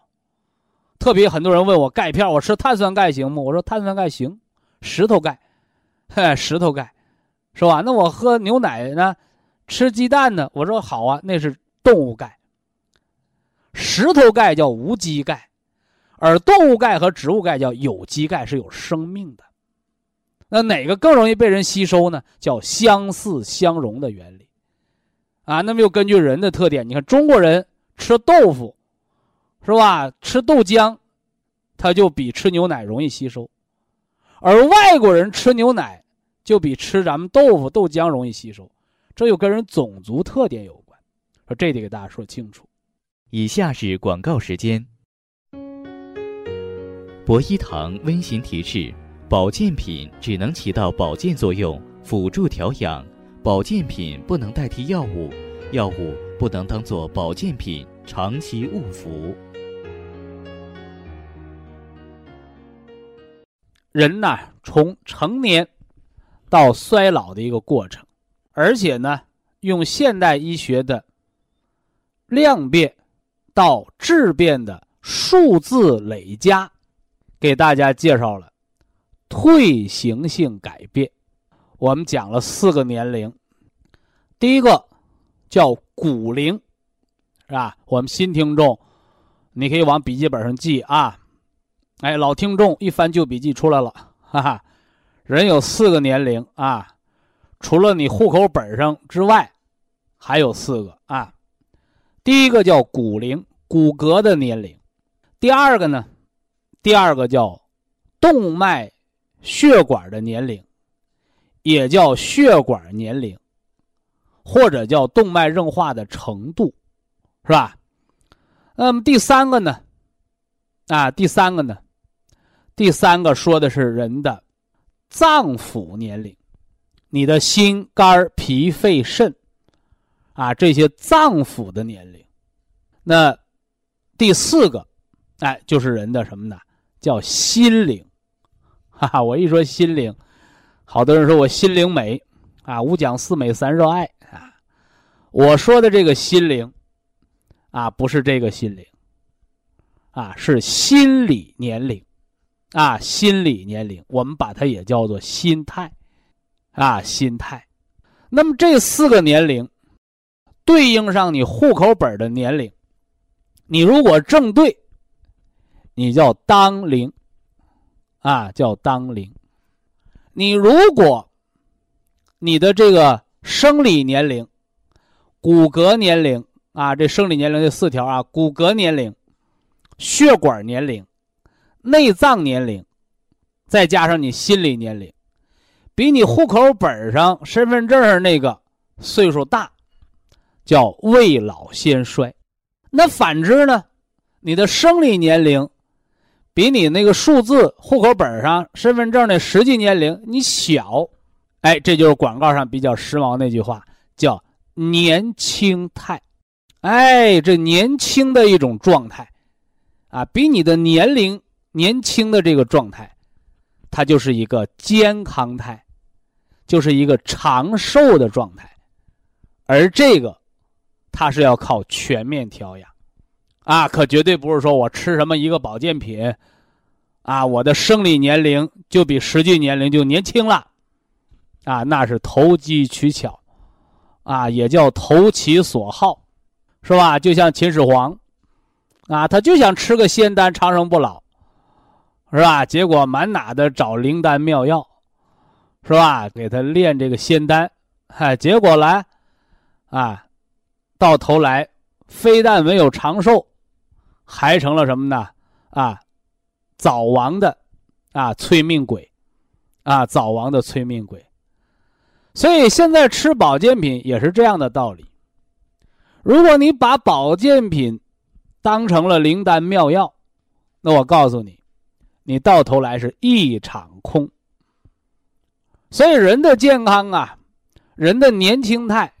特别很多人问我钙片，我吃碳酸钙行吗？我说碳酸钙行，石头钙，嘿，石头钙，是吧？那我喝牛奶呢，吃鸡蛋呢？我说好啊，那是动物钙。石头钙叫无机钙，而动物钙和植物钙叫有机钙，是有生命的。那哪个更容易被人吸收呢？叫相似相融的原理。啊，那么又根据人的特点，你看中国人吃豆腐，是吧？吃豆浆，它就比吃牛奶容易吸收；而外国人吃牛奶，就比吃咱们豆腐、豆浆容易吸收。这又跟人种族特点有关，说这得给大家说清楚。以下是广告时间。博一堂温馨提示：保健品只能起到保健作用，辅助调养。保健品不能代替药物，药物不能当做保健品长期误服。人呐，从成年到衰老的一个过程，而且呢，用现代医学的量变到质变的数字累加，给大家介绍了退行性改变。我们讲了四个年龄，第一个叫骨龄，是吧？我们新听众，你可以往笔记本上记啊。哎，老听众一翻旧笔记出来了，哈哈。人有四个年龄啊，除了你户口本上之外，还有四个啊。第一个叫骨龄，骨骼的年龄；第二个呢，第二个叫动脉血管的年龄。也叫血管年龄，或者叫动脉硬化的程度，是吧？那么第三个呢？啊，第三个呢？第三个说的是人的脏腑年龄，你的心、肝、脾、肺、肾，啊，这些脏腑的年龄。那第四个，哎，就是人的什么呢？叫心灵，哈哈！我一说心灵。好多人说我心灵美，啊，五讲四美三热爱啊。我说的这个心灵，啊，不是这个心灵，啊，是心理年龄，啊，心理年龄，我们把它也叫做心态，啊，心态。那么这四个年龄，对应上你户口本的年龄，你如果正对，你叫当龄，啊，叫当龄。你如果你的这个生理年龄、骨骼年龄啊，这生理年龄这四条啊，骨骼年龄、血管年龄、内脏年龄，再加上你心理年龄，比你户口本上、身份证上那个岁数大，叫未老先衰。那反之呢，你的生理年龄。比你那个数字户口本上、身份证的实际年龄你小，哎，这就是广告上比较时髦那句话，叫年轻态。哎，这年轻的一种状态，啊，比你的年龄年轻的这个状态，它就是一个健康态，就是一个长寿的状态。而这个，它是要靠全面调养。啊，可绝对不是说我吃什么一个保健品，啊，我的生理年龄就比实际年龄就年轻了，啊，那是投机取巧，啊，也叫投其所好，是吧？就像秦始皇，啊，他就想吃个仙丹长生不老，是吧？结果满哪的找灵丹妙药，是吧？给他炼这个仙丹，嗨，结果来，啊，到头来非但没有长寿。还成了什么呢？啊，早亡的，啊，催命鬼，啊，早亡的催命鬼。所以现在吃保健品也是这样的道理。如果你把保健品当成了灵丹妙药，那我告诉你，你到头来是一场空。所以人的健康啊，人的年轻态，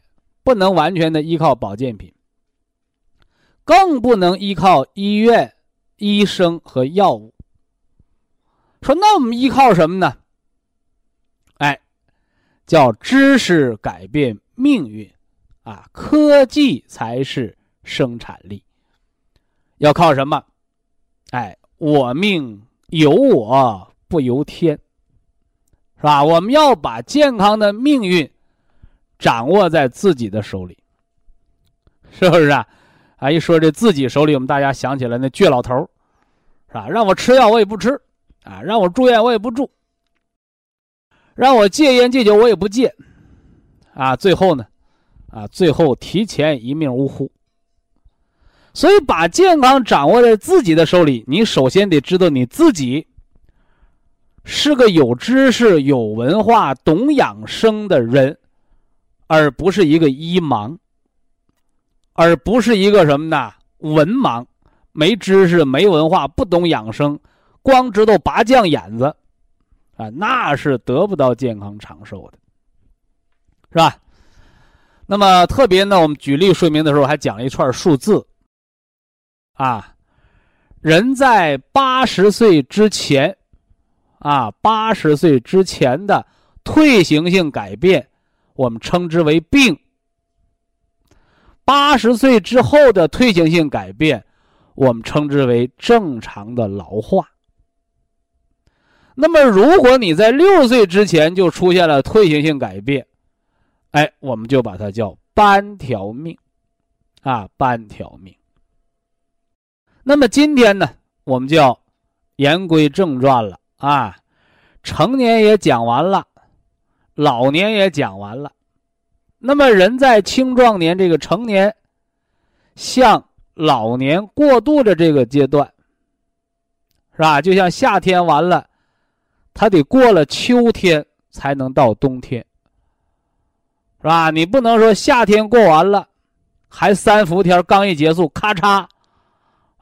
不能完全的依靠保健品。更不能依靠医院、医生和药物。说那我们依靠什么呢？哎，叫知识改变命运，啊，科技才是生产力。要靠什么？哎，我命由我不由天，是吧？我们要把健康的命运掌握在自己的手里，是不是啊？啊，一说这自己手里，我们大家想起来那倔老头是吧？让我吃药我也不吃，啊，让我住院我也不住，让我戒烟戒酒我也不戒，啊，最后呢，啊，最后提前一命呜呼。所以，把健康掌握在自己的手里，你首先得知道你自己是个有知识、有文化、懂养生的人，而不是一个医盲，而不是一个什么呢？文盲，没知识、没文化、不懂养生，光知道拔将眼子，啊，那是得不到健康长寿的，是吧？那么，特别呢，我们举例说明的时候，还讲了一串数字。啊，人在八十岁之前，啊，八十岁之前的退行性改变，我们称之为病；八十岁之后的退行性改变，我们称之为正常的老化。那么，如果你在六十岁之前就出现了退行性改变，哎，我们就把它叫半条命，啊，半条命。那么今天呢，我们就要言归正传了啊。成年也讲完了，老年也讲完了。那么人在青壮年这个成年向老年过渡的这个阶段，是吧？就像夏天完了，他得过了秋天才能到冬天，是吧？你不能说夏天过完了，还三伏天刚一结束，咔嚓。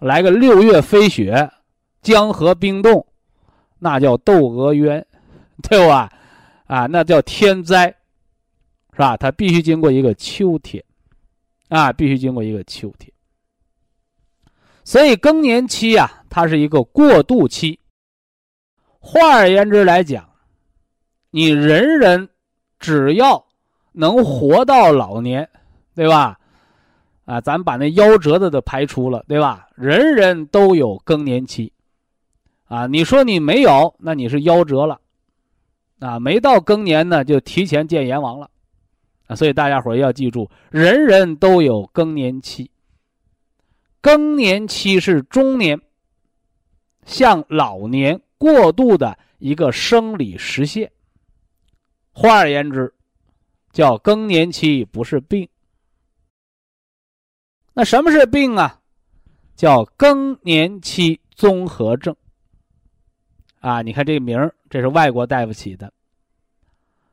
来个六月飞雪，江河冰冻，那叫窦娥冤，对吧？啊，那叫天灾，是吧？它必须经过一个秋天，啊，必须经过一个秋天。所以更年期啊，它是一个过渡期。换而言之来讲，你人人只要能活到老年，对吧？啊，咱把那夭折的都排除了，对吧？人人都有更年期，啊，你说你没有，那你是夭折了，啊，没到更年呢，就提前见阎王了，啊，所以大家伙要记住，人人都有更年期。更年期是中年向老年过渡的一个生理实现。换而言之，叫更年期不是病。那什么是病啊？叫更年期综合症。啊，你看这名儿，这是外国大夫起的。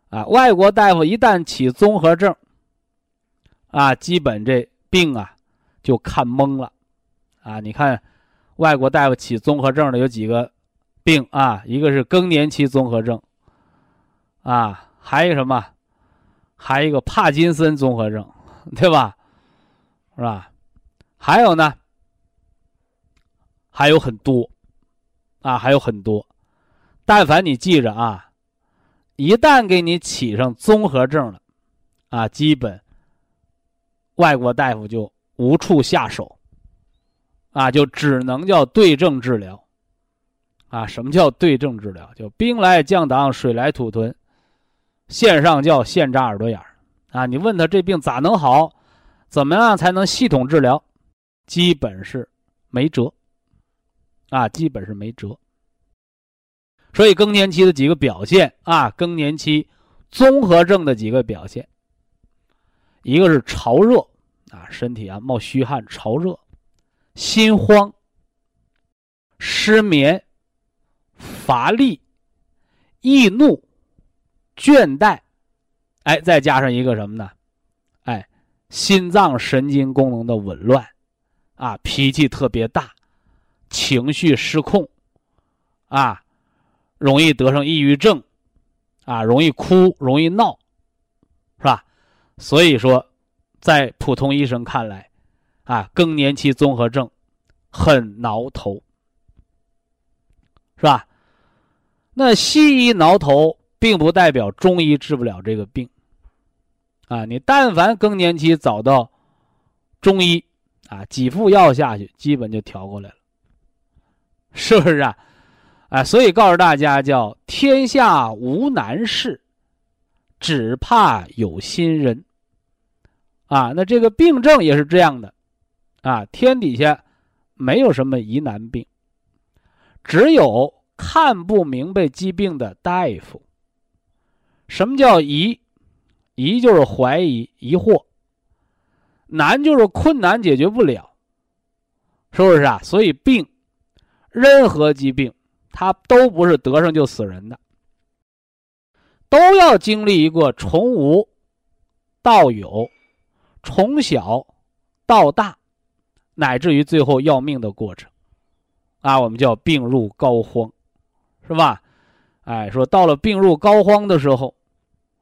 啊，外国大夫一旦起综合症，啊，基本这病啊就看懵了。啊，你看外国大夫起综合症的有几个病啊？一个是更年期综合症，啊，还有什么？还有一个帕金森综合症，对吧？是吧？还有呢？还有很多，啊，还有很多。但凡你记着啊，一旦给你起上综合症了，啊，基本外国大夫就无处下手，啊，就只能叫对症治疗。啊，什么叫对症治疗？就兵来将挡，水来土屯，线上叫线扎耳朵眼儿。啊，你问他这病咋能好？怎么样才能系统治疗？基本是没辙，啊，基本是没辙。所以更年期的几个表现啊，更年期综合症的几个表现，一个是潮热啊，身体啊冒虚汗、潮热，心慌、失眠、乏力、易怒、倦怠，哎，再加上一个什么呢？哎心脏神经功能的紊乱，啊，脾气特别大，情绪失控，啊，容易得上抑郁症，啊，容易哭，容易闹，是吧？所以说，在普通医生看来，啊，更年期综合症很挠头，是吧？那西医挠头，并不代表中医治不了这个病。啊，你但凡更年期找到中医，啊，几副药下去，基本就调过来了，是不是啊？啊，所以告诉大家，叫天下无难事，只怕有心人。啊，那这个病症也是这样的，啊，天底下没有什么疑难病，只有看不明白疾病的大夫。什么叫疑？疑就是怀疑、疑惑；难就是困难，解决不了，是不是啊？所以病，任何疾病，它都不是得上就死人的，都要经历一个从无到有。从小到大，乃至于最后要命的过程，啊，我们叫病入膏肓，是吧？哎，说到了病入膏肓的时候，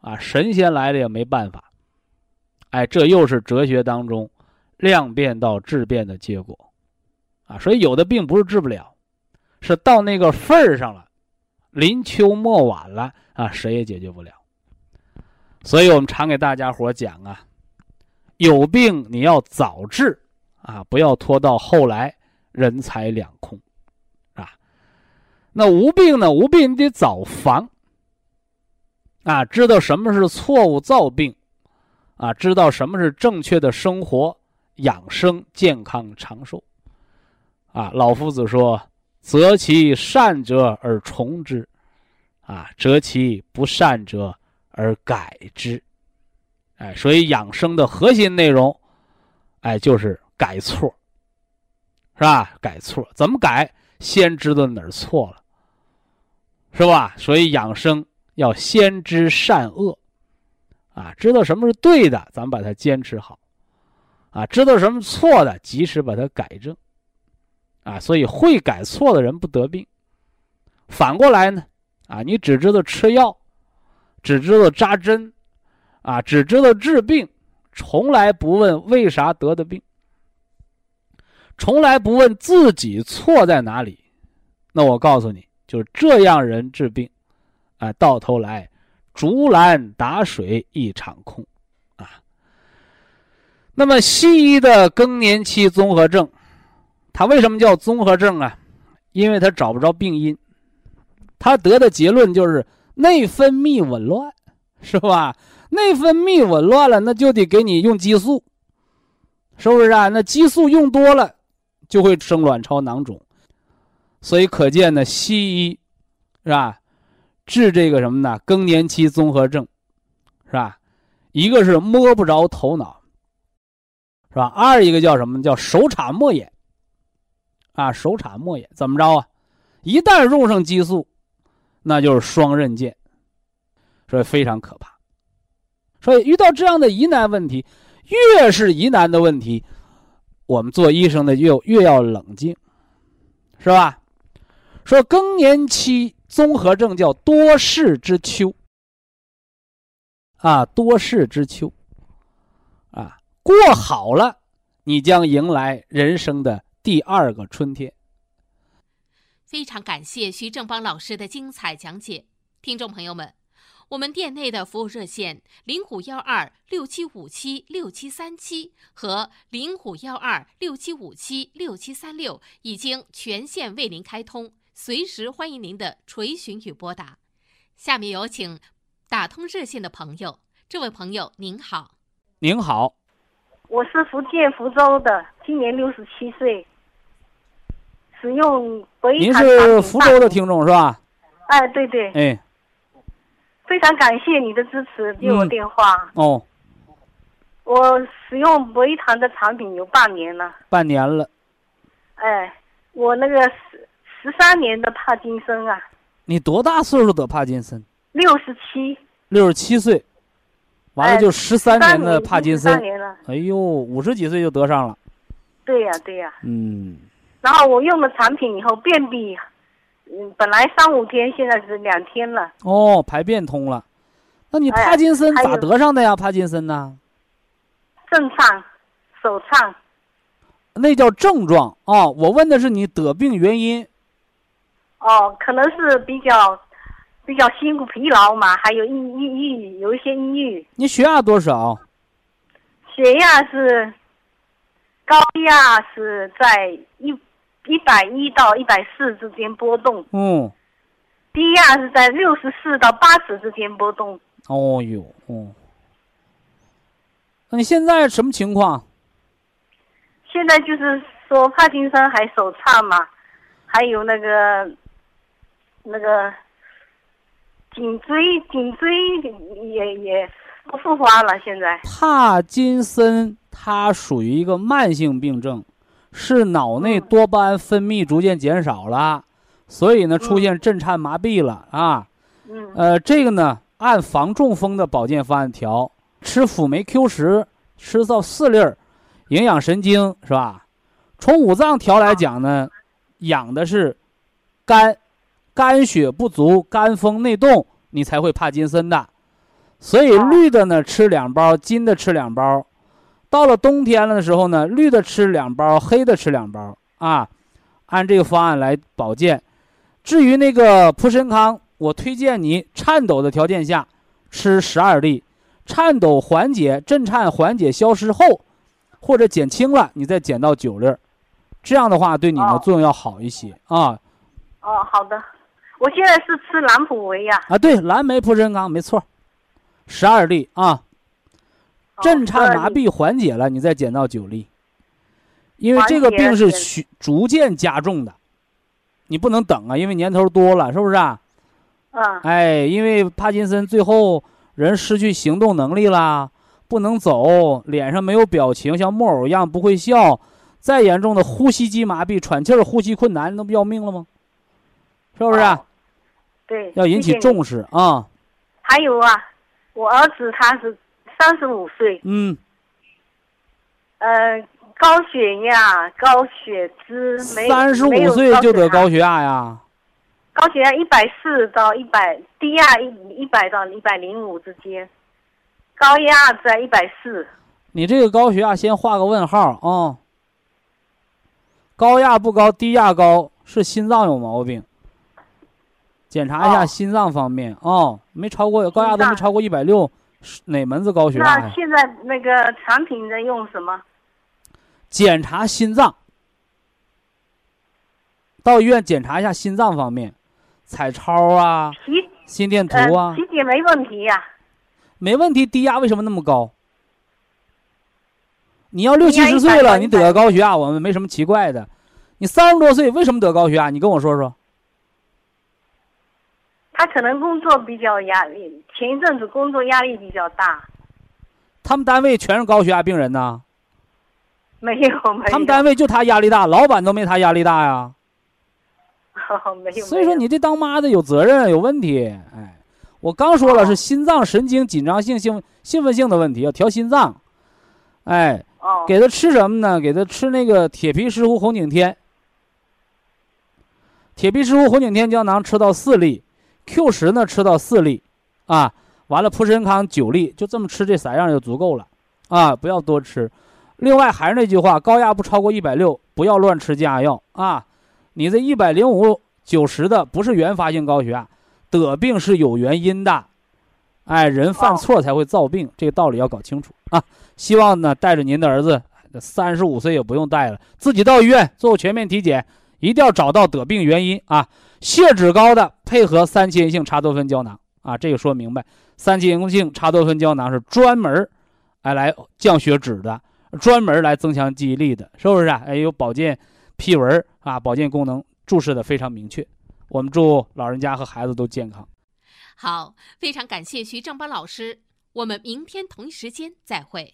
啊，神仙来了也没办法。哎，这又是哲学当中量变到质变的结果，啊，所以有的病不是治不了，是到那个份儿上了，临秋末晚了啊，谁也解决不了。所以我们常给大家伙讲啊。有病你要早治，啊，不要拖到后来人财两空，啊。那无病呢？无病你得早防，啊，知道什么是错误造病，啊，知道什么是正确的生活养生健康长寿，啊。老夫子说：“择其善者而从之，啊，择其不善者而改之。”哎，所以养生的核心内容，哎，就是改错，是吧？改错怎么改？先知道哪儿错了，是吧？所以养生要先知善恶，啊，知道什么是对的，咱们把它坚持好，啊，知道什么错的，及时把它改正，啊，所以会改错的人不得病。反过来呢，啊，你只知道吃药，只知道扎针。啊，只知道治病，从来不问为啥得的病，从来不问自己错在哪里。那我告诉你，就是这样人治病，啊，到头来竹篮打水一场空，啊。那么西医的更年期综合症，它为什么叫综合症啊？因为它找不着病因，他得的结论就是内分泌紊乱，是吧？内分泌紊乱了，那就得给你用激素，是不是啊？那激素用多了，就会生卵巢囊肿。所以可见呢，西医是吧，治这个什么呢？更年期综合症，是吧？一个是摸不着头脑，是吧？二一个叫什么？叫手插莫眼，啊，手插莫眼怎么着啊？一旦用上激素，那就是双刃剑，所以非常可怕。所以遇到这样的疑难问题，越是疑难的问题，我们做医生的越越要冷静，是吧？说更年期综合症叫多事之秋，啊，多事之秋，啊，过好了，你将迎来人生的第二个春天。非常感谢徐正邦老师的精彩讲解，听众朋友们。我们店内的服务热线零五幺二六七五七六七三七和零五幺二六七五七六七三六已经全线为您开通，随时欢迎您的垂询与拨打。下面有请打通热线的朋友，这位朋友您好，您好，我是福建福州的，今年六十七岁，使用您是福州的听众是吧？哎，对对，哎。非常感谢你的支持，接我电话。哦，我使用维谈的产品有半年了。半年了。哎，我那个十十三年的帕金森啊。你多大岁数得帕金森？六十七。六十七岁，完了就十三年的帕金森。三年了。哎呦，五十几岁就得上了。对呀，对呀。嗯。然后我用了产品以后，便秘。嗯，本来三五天，现在是两天了。哦，排便通了，那你帕金森咋得上的呀？帕金森呢？震颤，手颤。那叫症状啊。我问的是你得病原因。哦，可能是比较比较辛苦、疲劳嘛，还有抑抑郁，有一些抑郁。你血压多少？血压是高压是在一一百一到一百四之间波动。嗯。低压是在六十四到八十之间波动。哦哟，嗯。那你现在什么情况？现在就是说帕金森还手颤嘛，还有那个那个颈椎颈椎也也不复发了。现在帕金森它属于一个慢性病症，是脑内多巴胺分泌逐渐减少了。所以呢，出现震颤麻痹了啊，呃，这个呢，按防中风的保健方案调，吃辅酶 Q 十，吃到四粒儿，营养神经是吧？从五脏调来讲呢，养的是肝，肝血不足，肝风内动，你才会帕金森的。所以绿的呢吃两包，金的吃两包。到了冬天了的时候呢，绿的吃两包，黑的吃两包啊，按这个方案来保健。至于那个普参康，我推荐你颤抖的条件下吃十二粒，颤抖缓解、震颤缓解消失后，或者减轻了，你再减到九粒，这样的话对你的作用要好一些啊。哦，好的，我现在是吃蓝普维呀。啊，对，蓝莓普参康没错，十二粒啊，震颤麻痹缓解了，你再减到九粒，因为这个病是逐逐渐加重的。你不能等啊，因为年头多了，是不是啊？嗯。哎，因为帕金森最后人失去行动能力啦，不能走，脸上没有表情，像木偶一样不会笑，再严重的呼吸机麻痹、喘气儿、呼吸困难，那不要命了吗？是不是？对。要引起重视啊。还有啊，我儿子他是三十五岁。嗯。呃。高血压、高血脂，三十五岁就得高血压呀？高血压一百四到一百，低压一一百到一百零五之间，高压在一百四。你这个高血压先画个问号啊！高压不高，低压高是心脏有毛病，检查一下心脏方面哦，没超过高压都没超过一百六，哪门子高血压？那现在那个产品在用什么？检查心脏，到医院检查一下心脏方面，彩超啊，心电图啊，体检没问题呀，没问题。低压为什么那么高？你要六七十岁了，你得高血压，我们没什么奇怪的。你三十多岁为什么得高血压？你跟我说说。他可能工作比较压力，前一阵子工作压力比较大。他们单位全是高血压病人呢。没有，没有。他们单位就他压力大，老板都没他压力大呀。没有。所以说，你这当妈的有责任，有问题。哎，我刚说了是心脏神经紧张性兴兴奋性的问题，要调心脏。哎，给他吃什么呢？给他吃那个铁皮石斛红景天。铁皮石斛红景天胶囊吃到四粒，Q 十呢吃到四粒，啊，完了普参康九粒，就这么吃这三样就足够了，啊，不要多吃。另外还是那句话，高压不超过一百六，不要乱吃降压药啊！你这一百零五九十的不是原发性高血压，得病是有原因的，哎，人犯错才会造病，这个道理要搞清楚啊！希望呢带着您的儿子，三十五岁也不用带了，自己到医院做全面体检，一定要找到得病原因啊！血脂高的配合三七银杏茶多酚胶囊啊，这个说明白，三七银杏茶多酚胶囊是专门哎来降血脂的。专门来增强记忆力的，是不是啊？哎，有保健批文啊，保健功能注释的非常明确。我们祝老人家和孩子都健康。好，非常感谢徐正邦老师。我们明天同一时间再会。